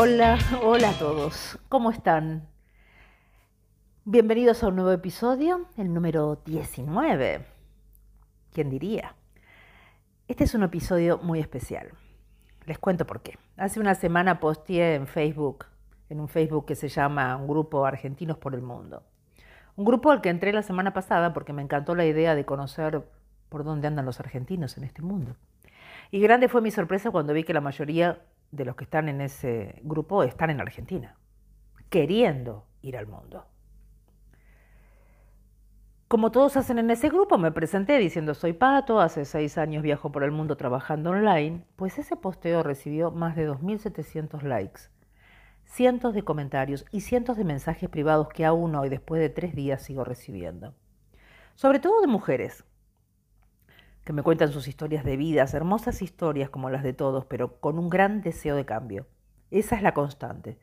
Hola, hola a todos. ¿Cómo están? Bienvenidos a un nuevo episodio, el número 19. ¿Quién diría? Este es un episodio muy especial. Les cuento por qué. Hace una semana posteé en Facebook, en un Facebook que se llama Un Grupo Argentinos por el Mundo. Un grupo al que entré la semana pasada porque me encantó la idea de conocer por dónde andan los argentinos en este mundo. Y grande fue mi sorpresa cuando vi que la mayoría de los que están en ese grupo están en Argentina, queriendo ir al mundo. Como todos hacen en ese grupo, me presenté diciendo soy Pato, hace seis años viajo por el mundo trabajando online, pues ese posteo recibió más de 2.700 likes, cientos de comentarios y cientos de mensajes privados que aún hoy, después de tres días, sigo recibiendo. Sobre todo de mujeres, que me cuentan sus historias de vidas, hermosas historias como las de todos, pero con un gran deseo de cambio. Esa es la constante.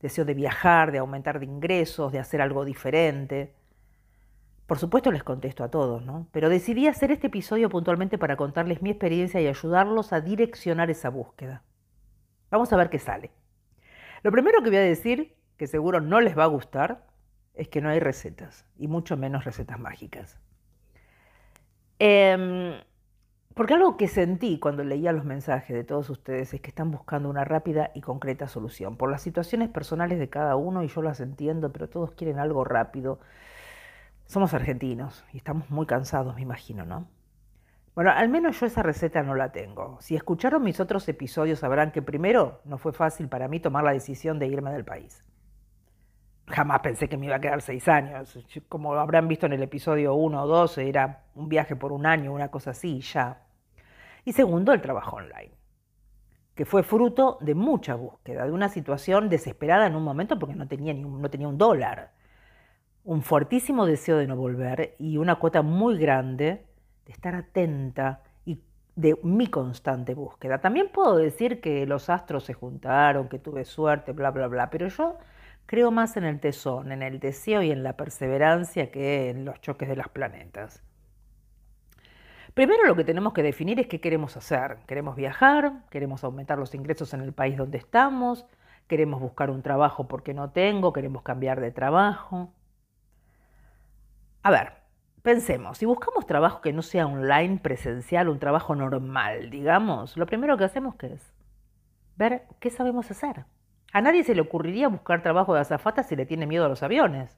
Deseo de viajar, de aumentar de ingresos, de hacer algo diferente. Por supuesto les contesto a todos, ¿no? Pero decidí hacer este episodio puntualmente para contarles mi experiencia y ayudarlos a direccionar esa búsqueda. Vamos a ver qué sale. Lo primero que voy a decir, que seguro no les va a gustar, es que no hay recetas, y mucho menos recetas mágicas. Eh, porque algo que sentí cuando leía los mensajes de todos ustedes es que están buscando una rápida y concreta solución por las situaciones personales de cada uno y yo las entiendo, pero todos quieren algo rápido. Somos argentinos y estamos muy cansados, me imagino, ¿no? Bueno, al menos yo esa receta no la tengo. Si escucharon mis otros episodios sabrán que primero no fue fácil para mí tomar la decisión de irme del país. Jamás pensé que me iba a quedar seis años. Como habrán visto en el episodio 1 o 12, era un viaje por un año, una cosa así, ya. Y segundo, el trabajo online, que fue fruto de mucha búsqueda, de una situación desesperada en un momento porque no tenía, ni no tenía un dólar. Un fuertísimo deseo de no volver y una cuota muy grande de estar atenta y de mi constante búsqueda. También puedo decir que los astros se juntaron, que tuve suerte, bla, bla, bla, pero yo Creo más en el tesón, en el deseo y en la perseverancia que en los choques de las planetas. Primero lo que tenemos que definir es qué queremos hacer. ¿Queremos viajar? ¿Queremos aumentar los ingresos en el país donde estamos? ¿Queremos buscar un trabajo porque no tengo? ¿Queremos cambiar de trabajo? A ver, pensemos, si buscamos trabajo que no sea online, presencial, un trabajo normal, digamos, lo primero que hacemos ¿qué es ver qué sabemos hacer. A nadie se le ocurriría buscar trabajo de azafata si le tiene miedo a los aviones.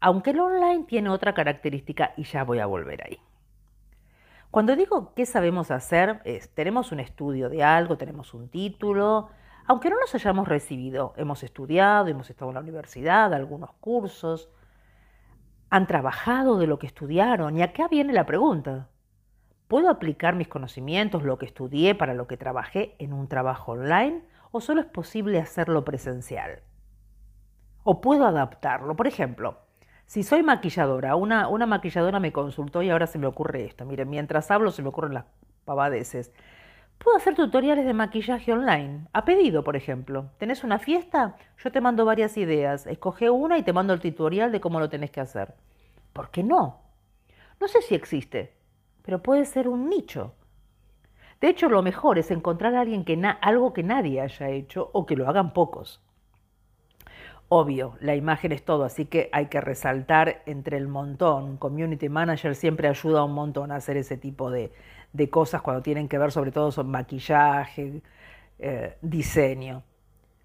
Aunque el online tiene otra característica y ya voy a volver ahí. Cuando digo qué sabemos hacer, es, tenemos un estudio de algo, tenemos un título, aunque no nos hayamos recibido, hemos estudiado, hemos estado en la universidad, algunos cursos, han trabajado de lo que estudiaron y acá viene la pregunta. ¿Puedo aplicar mis conocimientos, lo que estudié para lo que trabajé en un trabajo online? O solo es posible hacerlo presencial? ¿O puedo adaptarlo? Por ejemplo, si soy maquilladora, una, una maquilladora me consultó y ahora se me ocurre esto. Miren, mientras hablo se me ocurren las pavadeces. Puedo hacer tutoriales de maquillaje online, a pedido, por ejemplo. ¿Tenés una fiesta? Yo te mando varias ideas. Escoge una y te mando el tutorial de cómo lo tenés que hacer. ¿Por qué no? No sé si existe, pero puede ser un nicho. De hecho, lo mejor es encontrar a alguien que algo que nadie haya hecho o que lo hagan pocos. Obvio, la imagen es todo, así que hay que resaltar entre el montón. Community Manager siempre ayuda un montón a hacer ese tipo de, cosas cuando tienen que ver sobre todo con maquillaje, eh, diseño.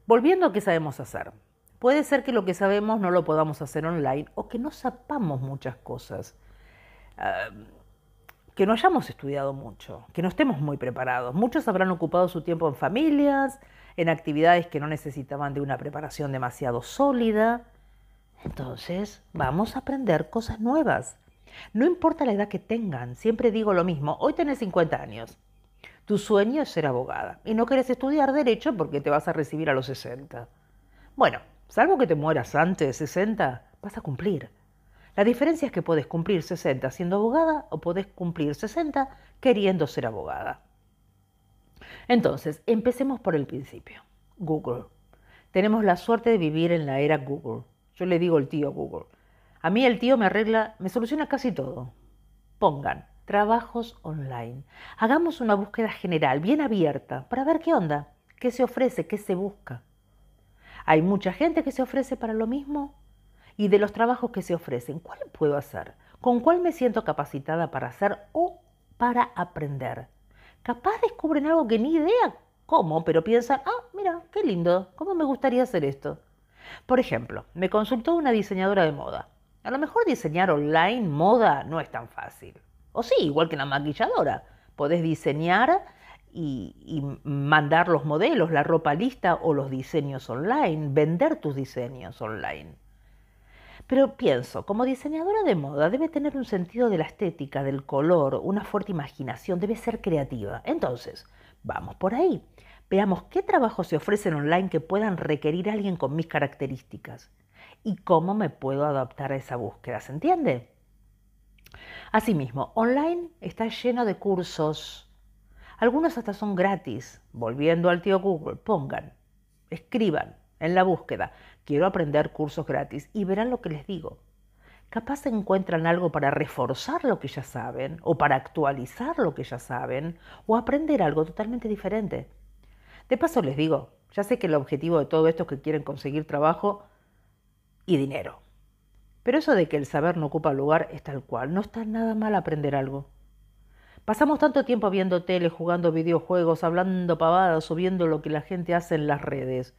Volviendo a qué sabemos hacer. Puede ser que lo que sabemos no lo podamos hacer online o que no sepamos muchas cosas. Ah, que no hayamos estudiado mucho, que no estemos muy preparados. Muchos habrán ocupado su tiempo en familias, en actividades que no necesitaban de una preparación demasiado sólida. Entonces, vamos a aprender cosas nuevas. No importa la edad que tengan, siempre digo lo mismo, hoy tenés 50 años. Tu sueño es ser abogada y no querés estudiar derecho porque te vas a recibir a los 60. Bueno, salvo que te mueras antes de 60, vas a cumplir. La diferencia es que puedes cumplir 60 siendo abogada o puedes cumplir 60 queriendo ser abogada. Entonces, empecemos por el principio. Google. Tenemos la suerte de vivir en la era Google. Yo le digo el tío Google. A mí el tío me arregla, me soluciona casi todo. Pongan trabajos online. Hagamos una búsqueda general, bien abierta, para ver qué onda. ¿Qué se ofrece? ¿Qué se busca? Hay mucha gente que se ofrece para lo mismo y de los trabajos que se ofrecen, ¿cuál puedo hacer? ¿Con cuál me siento capacitada para hacer o para aprender? Capaz descubren algo que ni idea cómo, pero piensan, ah, mira, qué lindo, ¿cómo me gustaría hacer esto? Por ejemplo, me consultó una diseñadora de moda. A lo mejor diseñar online moda no es tan fácil. O sí, igual que la maquilladora. Podés diseñar y, y, mandar los modelos, la ropa lista o los diseños online, vender tus diseños online. Pero pienso, como diseñadora de moda debe tener un sentido de la estética, del color, una fuerte imaginación, debe ser creativa. Entonces, vamos por ahí. Veamos qué trabajos se ofrecen online que puedan requerir alguien con mis características y cómo me puedo adaptar a esa búsqueda. ¿Se entiende? Asimismo, online está lleno de cursos. Algunos hasta son gratis. Volviendo al tío Google, pongan, escriban en la búsqueda quiero aprender cursos gratis y verán lo que les digo. Capaz encuentran algo para reforzar lo que ya saben, o para actualizar lo que ya saben, o aprender algo totalmente diferente. De paso les digo, ya sé que el objetivo de todo esto es que quieren conseguir trabajo y dinero. Pero eso de que el saber no ocupa lugar es tal cual, no está nada mal aprender algo. Pasamos tanto tiempo viendo tele, jugando videojuegos, hablando pavadas o viendo lo que la gente hace en las redes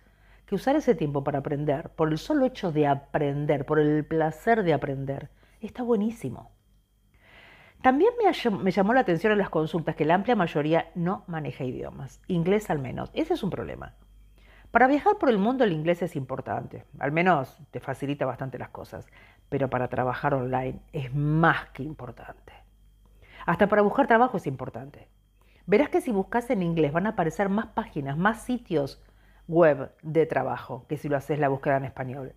que usar ese tiempo para aprender, por el solo hecho de aprender, por el placer de aprender, está buenísimo. También me, llamó la atención en las consultas que la amplia mayoría no maneja idiomas, inglés al menos. Ese es un problema. Para viajar por el mundo el inglés es importante, al menos te facilita bastante las cosas, pero para trabajar online es más que importante. Hasta para buscar trabajo es importante. Verás que si buscas en inglés van a aparecer más páginas, más sitios web de trabajo que si lo haces la búsqueda en español.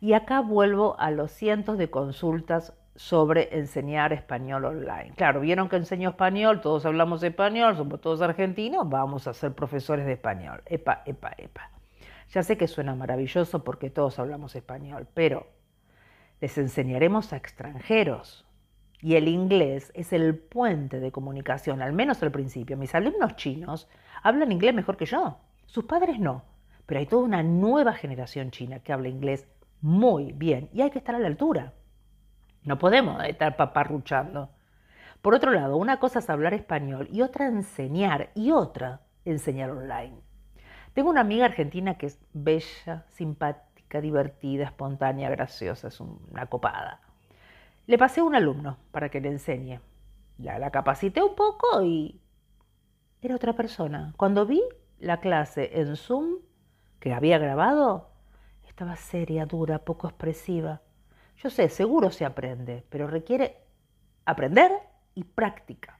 Y acá vuelvo a los cientos de consultas sobre enseñar español online. Claro, vieron que enseño español, todos hablamos español, somos todos argentinos, vamos a ser profesores de español. Epa, epa, epa. Ya sé que suena maravilloso porque todos hablamos español, pero les enseñaremos a extranjeros. Y el inglés es el puente de comunicación, al menos al principio. Mis alumnos chinos hablan inglés mejor que yo. Sus padres no, pero hay toda una nueva generación china que habla inglés muy bien y hay que estar a la altura. No podemos estar paparruchando. Por otro lado, una cosa es hablar español y otra enseñar y otra enseñar online. Tengo una amiga argentina que es bella, simpática, divertida, espontánea, graciosa, es una copada. Le pasé a un alumno para que le enseñe. La, la capacité un poco y era otra persona. Cuando vi la clase en Zoom que había grabado estaba seria, dura, poco expresiva. Yo sé, seguro se aprende, pero requiere aprender y práctica.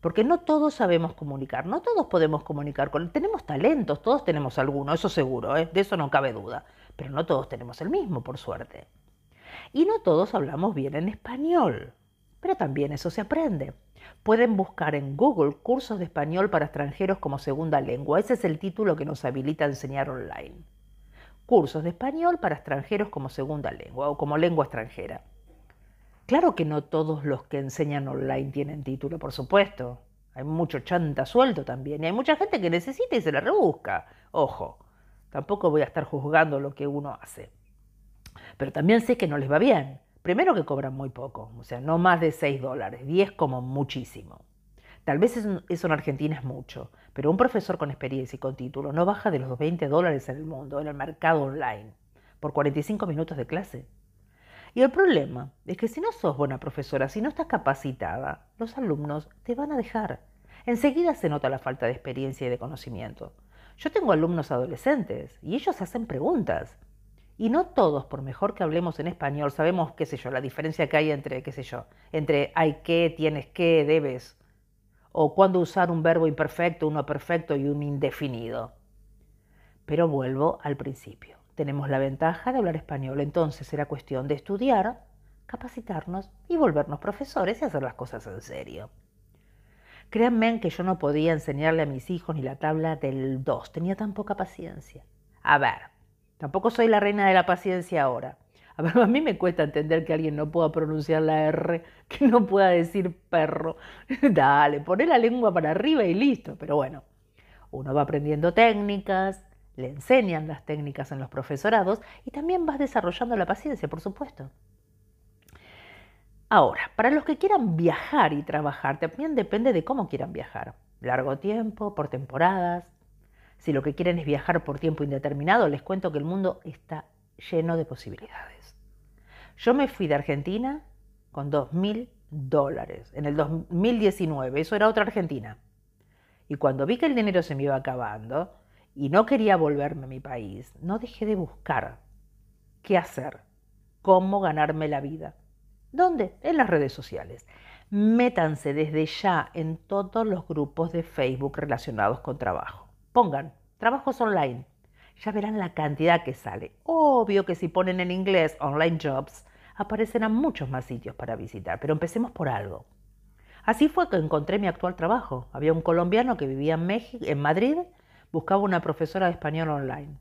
Porque no todos sabemos comunicar, no todos podemos comunicar. Con, tenemos talentos, todos tenemos alguno, eso seguro, ¿eh? de eso no cabe duda. Pero no todos tenemos el mismo, por suerte. Y no todos hablamos bien en español, pero también eso se aprende. Pueden buscar en Google cursos de español para extranjeros como segunda lengua. Ese es el título que nos habilita a enseñar online. Cursos de español para extranjeros como segunda lengua o como lengua extranjera. Claro que no todos los que enseñan online tienen título, por supuesto. Hay mucho chanta suelto también y hay mucha gente que necesita y se la rebusca. Ojo, tampoco voy a estar juzgando lo que uno hace. Pero también sé que no les va bien Primero que cobran muy poco, o sea, no más de 6 dólares, 10 como muchísimo. Tal vez eso en Argentina es mucho, pero un profesor con experiencia y con título no baja de los 20 dólares en el mundo, en el mercado online, por 45 minutos de clase. Y el problema es que si no sos buena profesora, si no estás capacitada, los alumnos te van a dejar. Enseguida se nota la falta de experiencia y de conocimiento. Yo tengo alumnos adolescentes y ellos hacen preguntas. Y no todos, por mejor que hablemos en español, sabemos, qué sé yo, la diferencia que hay entre, qué sé yo, entre hay que, tienes que, debes, o cuándo usar un verbo imperfecto, uno perfecto y un indefinido. Pero vuelvo al principio. Tenemos la ventaja de hablar español, entonces era cuestión de estudiar, capacitarnos y volvernos profesores y hacer las cosas en serio. Créanme que yo no podía enseñarle a mis hijos ni la tabla del 2, tenía tan poca paciencia. A ver, Tampoco soy la reina de la paciencia ahora. A, mí me cuesta entender que alguien no pueda pronunciar la R, que no pueda decir perro. Dale, poné la lengua para arriba y listo. Pero bueno, Uno va aprendiendo técnicas, le enseñan las técnicas en los profesorados y también vas desarrollando la paciencia, por supuesto. Ahora, para los que quieran viajar y trabajar, también depende de cómo quieran viajar. Largo tiempo, por temporadas. Si lo que quieren es viajar por tiempo indeterminado, les cuento que el mundo está lleno de posibilidades. Yo me fui de Argentina con dos mil dólares en el 2019, eso era otra Argentina. Y cuando vi que el dinero se me iba acabando y no quería volverme a mi país, no dejé de buscar qué hacer, cómo ganarme la vida. ¿Dónde? En las redes sociales. Métanse desde ya en todos los grupos de Facebook relacionados con trabajo. Pongan trabajos online. Ya verán la cantidad que sale. Obvio que si ponen en inglés online jobs, aparecerán muchos más sitios para visitar, pero empecemos por algo. Así fue que encontré mi actual trabajo. Había un colombiano que vivía en, México, en Madrid, buscaba una profesora de español online.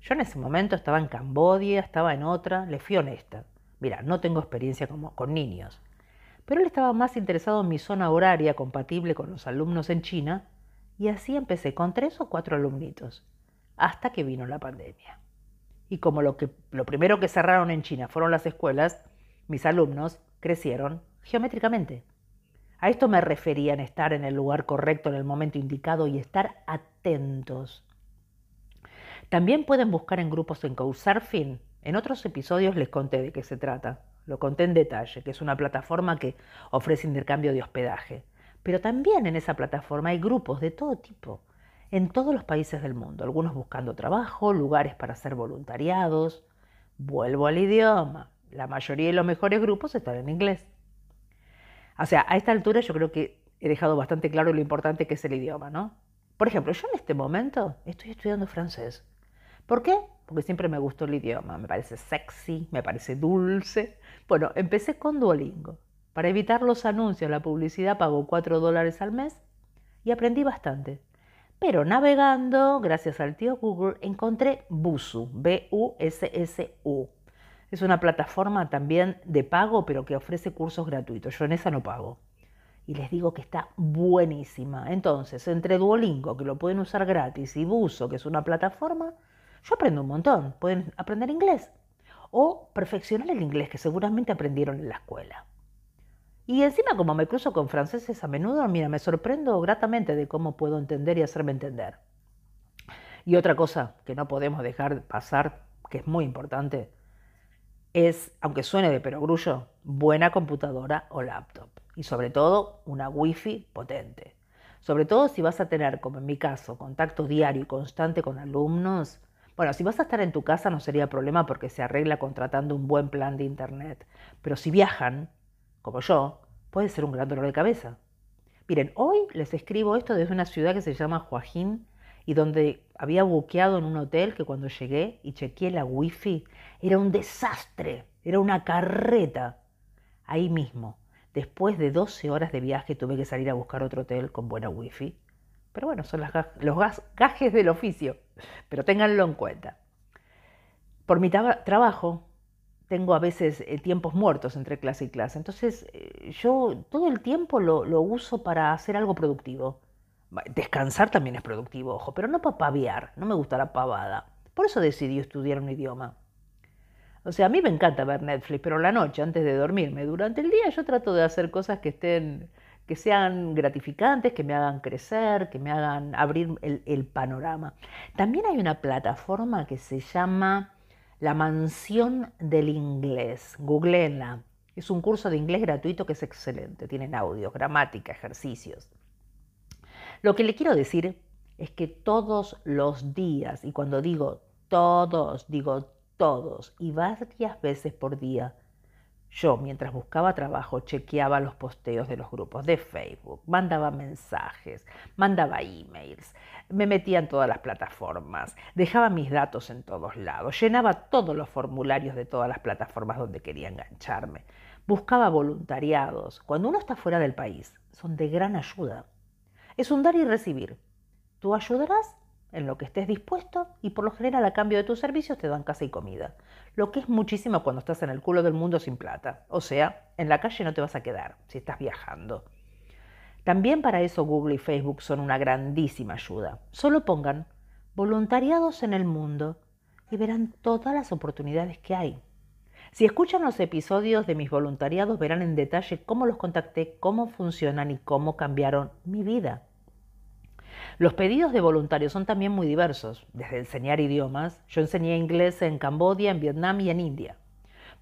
Yo en ese momento estaba en Cambodia, estaba en otra, le fui honesta. Mira, no tengo experiencia como, con niños, pero él estaba más interesado en mi zona horaria compatible con los alumnos en China y así empecé con tres o cuatro alumnitos, hasta que vino la pandemia. Y como lo, que, lo primero que cerraron en China fueron las escuelas, mis alumnos crecieron geométricamente. A esto me refería en estar en el lugar correcto en el momento indicado y estar atentos. También pueden buscar en grupos en Couchsurfing en otros episodios les conté de qué se trata, lo conté en detalle, que es una plataforma que ofrece intercambio de hospedaje. Pero también en esa plataforma hay grupos de todo tipo, en todos los países del mundo, algunos buscando trabajo, lugares para hacer voluntariados. Vuelvo al idioma, la mayoría de los mejores grupos están en inglés. O sea, a esta altura yo creo que he dejado bastante claro lo importante que es el idioma, ¿no? Por ejemplo, yo en este momento estoy estudiando francés. ¿Por qué? Porque siempre me gustó el idioma, me parece sexy, me parece dulce. Bueno, empecé con Duolingo. Para evitar los anuncios, la publicidad pago 4 dólares al mes y aprendí bastante. Pero navegando, gracias al tío Google, encontré Busu, B-U-S-S-U. Es una plataforma también de pago, pero que ofrece cursos gratuitos. Yo en esa no pago. Y les digo que está buenísima. Entonces, entre Duolingo, que lo pueden usar gratis, y Busu, que es una plataforma, yo aprendo un montón. Pueden aprender inglés o perfeccionar el inglés que seguramente aprendieron en la escuela. Y encima como me cruzo con franceses a menudo, mira, me sorprendo gratamente de cómo puedo entender y hacerme entender. Y otra cosa que no podemos dejar pasar, que es muy importante, es, aunque suene de perogrullo, buena computadora o laptop. Y sobre todo, una wifi potente. Sobre todo si vas a tener, como en mi caso, contacto diario y constante con alumnos, bueno, si vas a estar en tu casa no sería problema porque se arregla contratando un buen plan de internet. Pero si viajan, como yo, puede ser un gran dolor de cabeza. Miren, hoy les escribo esto desde una ciudad que se llama Joaquín y donde había buqueado en un hotel que cuando llegué y chequeé la wifi era un desastre, era una carreta. Ahí mismo, después de 12 horas de viaje tuve que salir a buscar otro hotel con buena wifi pero bueno, son los gajes del oficio, pero ténganlo en cuenta. Por mi trabajo tengo a veces eh, tiempos muertos entre clase y clase, entonces eh, yo todo el tiempo lo, lo, uso para hacer algo productivo. Descansar también es productivo, ojo, pero no para paviar, no me gusta la pavada. Por eso decidí estudiar un idioma. O sea, a mí me encanta ver Netflix, pero la noche, antes de dormirme, durante el día yo trato de hacer cosas que estén que sean gratificantes, que me hagan crecer, que me hagan abrir el, panorama. También hay una plataforma que se llama La Mansión del Inglés. Googleenla. Es un curso de inglés gratuito que es excelente. Tienen audio, gramática, ejercicios. Lo que le quiero decir es que todos los días, y cuando digo todos, digo todos, y varias veces por día, yo, mientras buscaba trabajo, chequeaba los posteos de los grupos de Facebook, mandaba mensajes, mandaba emails, me metía en todas las plataformas, dejaba mis datos en todos lados, llenaba todos los formularios de todas las plataformas donde quería engancharme, buscaba voluntariados. Cuando uno está fuera del país, son de gran ayuda. Es un dar y recibir. Tú ayudarás en lo que estés dispuesto y por lo general a cambio de tus servicios te dan casa y comida, lo que es muchísimo cuando estás en el culo del mundo sin plata, o sea, en la calle no te vas a quedar si estás viajando. También para eso Google y Facebook son una grandísima ayuda. Solo pongan voluntariados en el mundo y verán todas las oportunidades que hay. Si escuchan los episodios de mis voluntariados verán en detalle cómo los contacté, cómo funcionan y cómo cambiaron mi vida. Los pedidos de voluntarios son también muy diversos, desde enseñar idiomas, yo enseñé inglés en Camboya, en Vietnam y en India.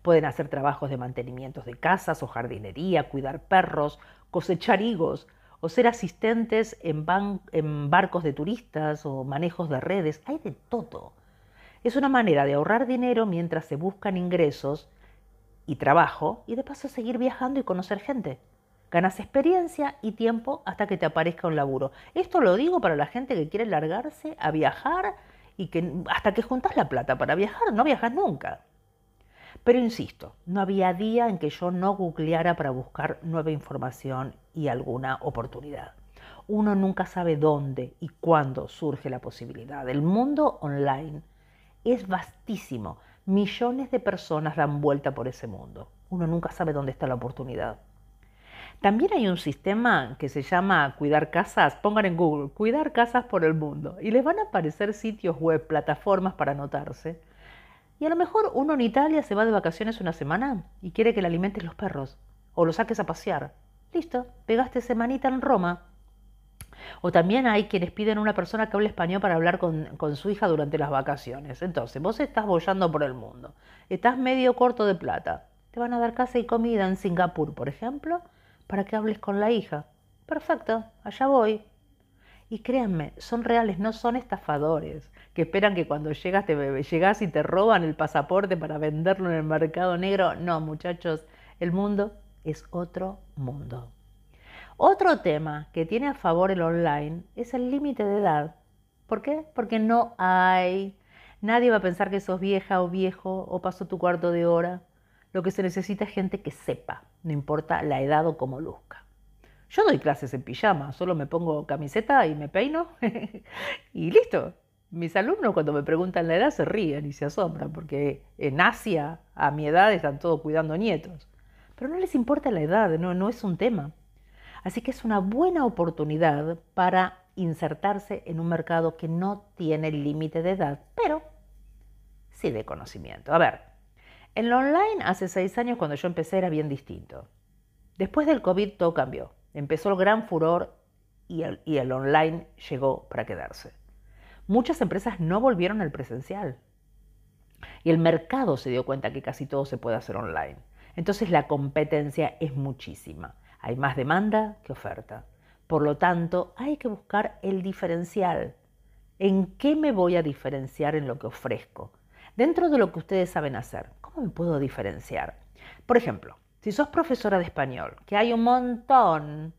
Pueden hacer trabajos de mantenimiento de casas o jardinería, cuidar perros, cosechar higos o ser asistentes en, en barcos de turistas o manejos de redes. Hay de todo. Es una manera de ahorrar dinero mientras se buscan ingresos y trabajo y de paso seguir viajando y conocer gente. Ganas experiencia y tiempo hasta que te aparezca un laburo. Esto lo digo para la gente que quiere largarse a viajar y que hasta que juntas la plata para viajar, no viajas nunca. Pero insisto, no había día en que yo no googleara para buscar nueva información y alguna oportunidad. Uno nunca sabe dónde y cuándo surge la posibilidad. El mundo online es vastísimo. Millones de personas dan vuelta por ese mundo. Uno nunca sabe dónde está la oportunidad. También hay un sistema que se llama Cuidar Casas. Pongan en Google Cuidar Casas por el Mundo y les van a aparecer sitios web, plataformas para anotarse. Y a lo mejor uno en Italia se va de vacaciones una semana y quiere que le alimentes los perros o lo saques a pasear. Listo, pegaste semanita en Roma o también hay quienes piden una persona que hable español para hablar con, su hija durante las vacaciones. Entonces, vos estás bollando por el mundo, estás medio corto de plata. Te van a dar casa y comida en Singapur, por ejemplo, para que hables con la hija. Perfecto, allá voy. Y créanme, son reales, no son estafadores, que esperan que cuando llegas, te, llegas y te roban el pasaporte para venderlo en el mercado negro. No, muchachos, el mundo es otro mundo. Otro tema que tiene a favor el online es el límite de edad. ¿Por qué? Porque no hay. Nadie va a pensar que sos vieja o viejo o pasó tu cuarto de hora. Lo que se necesita es gente que sepa, no importa la edad o cómo luzca. Yo doy clases en pijama, solo me pongo camiseta y me peino y listo. Mis alumnos cuando me preguntan la edad se ríen y se asombran porque en Asia a mi edad están todos cuidando nietos. Pero no les importa la edad, no, no es un tema. Así que es una buena oportunidad para insertarse en un mercado que no tiene límite de edad, pero sí de conocimiento. A ver, en lo online hace seis años cuando yo empecé era bien distinto. Después del COVID todo cambió. Empezó el gran furor y el, y el online llegó para quedarse. Muchas empresas no volvieron al presencial. Y el mercado se dio cuenta que casi todo se puede hacer online. Entonces la competencia es muchísima. Hay más demanda que oferta. Por lo tanto, hay que buscar el diferencial. ¿En qué me voy a diferenciar en lo que ofrezco? Dentro de lo que ustedes saben hacer, ¿cómo me puedo diferenciar? Por ejemplo, si sos profesora de español, que hay un montón,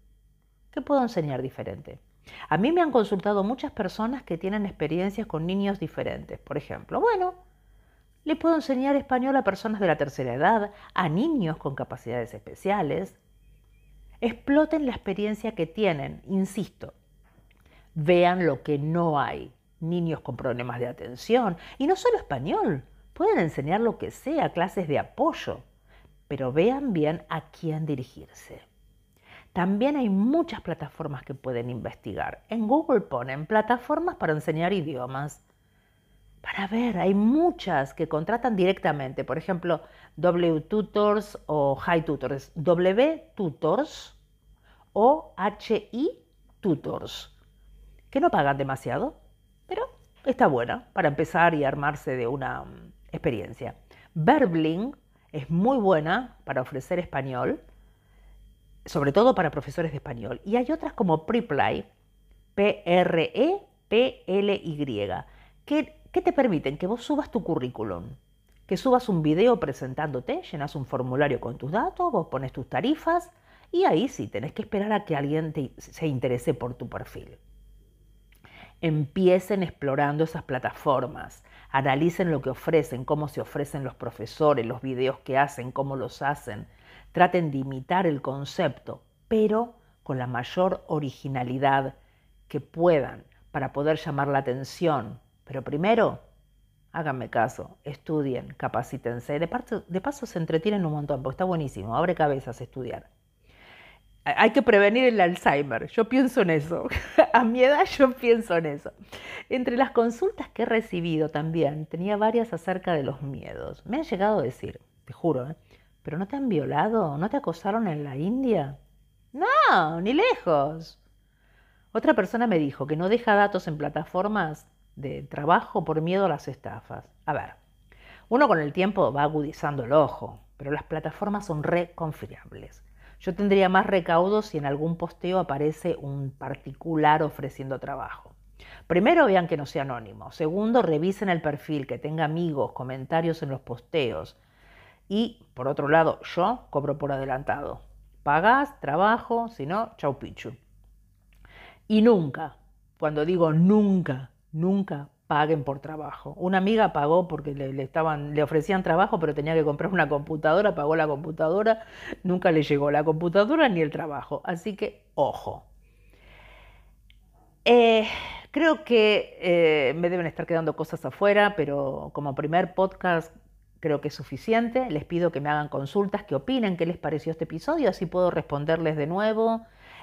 ¿qué puedo enseñar diferente? A mí me han consultado muchas personas que tienen experiencias con niños diferentes. Por ejemplo, bueno, le puedo enseñar español a personas de la tercera edad, a niños con capacidades especiales, Exploten la experiencia que tienen, insisto. Vean lo que no hay. Niños con problemas de atención. Y no solo español. Pueden enseñar lo que sea, clases de apoyo. Pero vean bien a quién dirigirse. También hay muchas plataformas que pueden investigar. En Google ponen plataformas para enseñar idiomas. Para ver, hay muchas que contratan directamente, por ejemplo, W-Tutors o High Tutors, W-Tutors o HI Tutors, que no pagan demasiado, pero está buena para empezar y armarse de una experiencia. Verbling es muy buena para ofrecer español, sobre todo para profesores de español. Y hay otras como Preply, P-R-E-P-L-Y, que ¿Qué te permiten? Que vos subas tu currículum, que subas un video presentándote, llenas un formulario con tus datos, vos pones tus tarifas y ahí sí tenés que esperar a que alguien se interese por tu perfil. Empiecen explorando esas plataformas, analicen lo que ofrecen, cómo se ofrecen los profesores, los videos que hacen, cómo los hacen. Traten de imitar el concepto, pero con la mayor originalidad que puedan para poder llamar la atención, pero primero, háganme caso, estudien, capacítense. De, de paso se entretienen un montón, porque está buenísimo, abre cabezas estudiar. Hay que prevenir el Alzheimer. Yo pienso en eso. A mi edad yo pienso en eso. Entre las consultas que he recibido también, tenía varias acerca de los miedos. Me han llegado a decir, te juro, ¿eh? ¿pero no te han violado? ¿No te acosaron en la India? No, ni lejos. Otra persona me dijo que no deja datos en plataformas de trabajo por miedo a las estafas. A ver, uno con el tiempo va agudizando el ojo, pero las plataformas son reconfiables. Yo tendría más recaudos si en algún posteo aparece un particular ofreciendo trabajo. Primero, vean que no sea anónimo. Segundo, revisen el perfil, que tenga amigos, comentarios en los posteos. Y, por otro lado, yo cobro por adelantado. Pagás, trabajo, si no, chau pichu. Y nunca, cuando digo nunca, nunca paguen por trabajo. Una amiga pagó porque le, estaban, le ofrecían trabajo, pero tenía que comprar una computadora, pagó la computadora, nunca le llegó la computadora ni el trabajo. Así que, ojo. Eh, creo que eh, me deben estar quedando cosas afuera, pero como primer podcast creo que es suficiente. Les pido que me hagan consultas, que opinen qué les pareció este episodio, así puedo responderles de nuevo.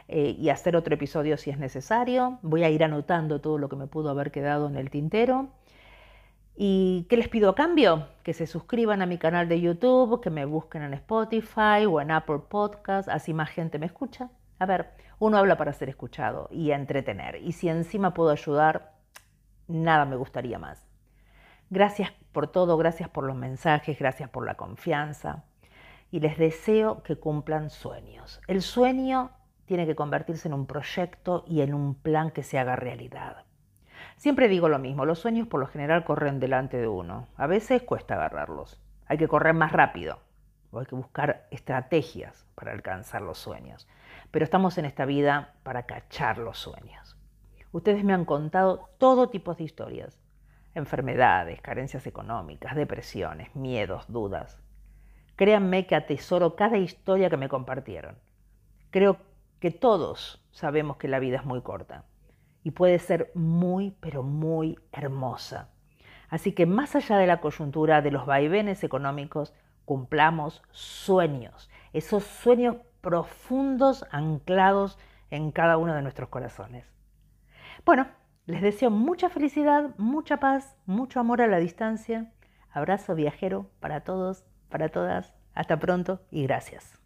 Eh, y hacer otro episodio si es necesario. Voy a ir anotando todo lo que me pudo haber quedado en el tintero. ¿Y qué les pido a cambio? Que se suscriban a mi canal de YouTube, que me busquen en Spotify o en Apple Podcast, así más gente me escucha. A ver, uno habla para ser escuchado y entretener. Y si encima puedo ayudar, nada me gustaría más. Gracias por todo, gracias por los mensajes, gracias por la confianza. Y les deseo que cumplan sueños. El sueño tiene que convertirse en un proyecto y en un plan que se haga realidad. Siempre digo lo mismo, los sueños por lo general corren delante de uno. A veces cuesta agarrarlos. Hay que correr más rápido o hay que buscar estrategias para alcanzar los sueños. Pero estamos en esta vida para cachar los sueños. Ustedes me han contado todo tipo de historias. Enfermedades, carencias económicas, depresiones, miedos, dudas. Créanme que atesoro cada historia que me compartieron. Creo que todos sabemos que la vida es muy corta y puede ser muy, pero muy hermosa. Así que más allá de la coyuntura de los vaivenes económicos, cumplamos sueños, esos sueños profundos anclados en cada uno de nuestros corazones. Bueno, les deseo mucha felicidad, mucha paz, mucho amor a la distancia. Abrazo viajero para todos, para todas. Hasta pronto y gracias.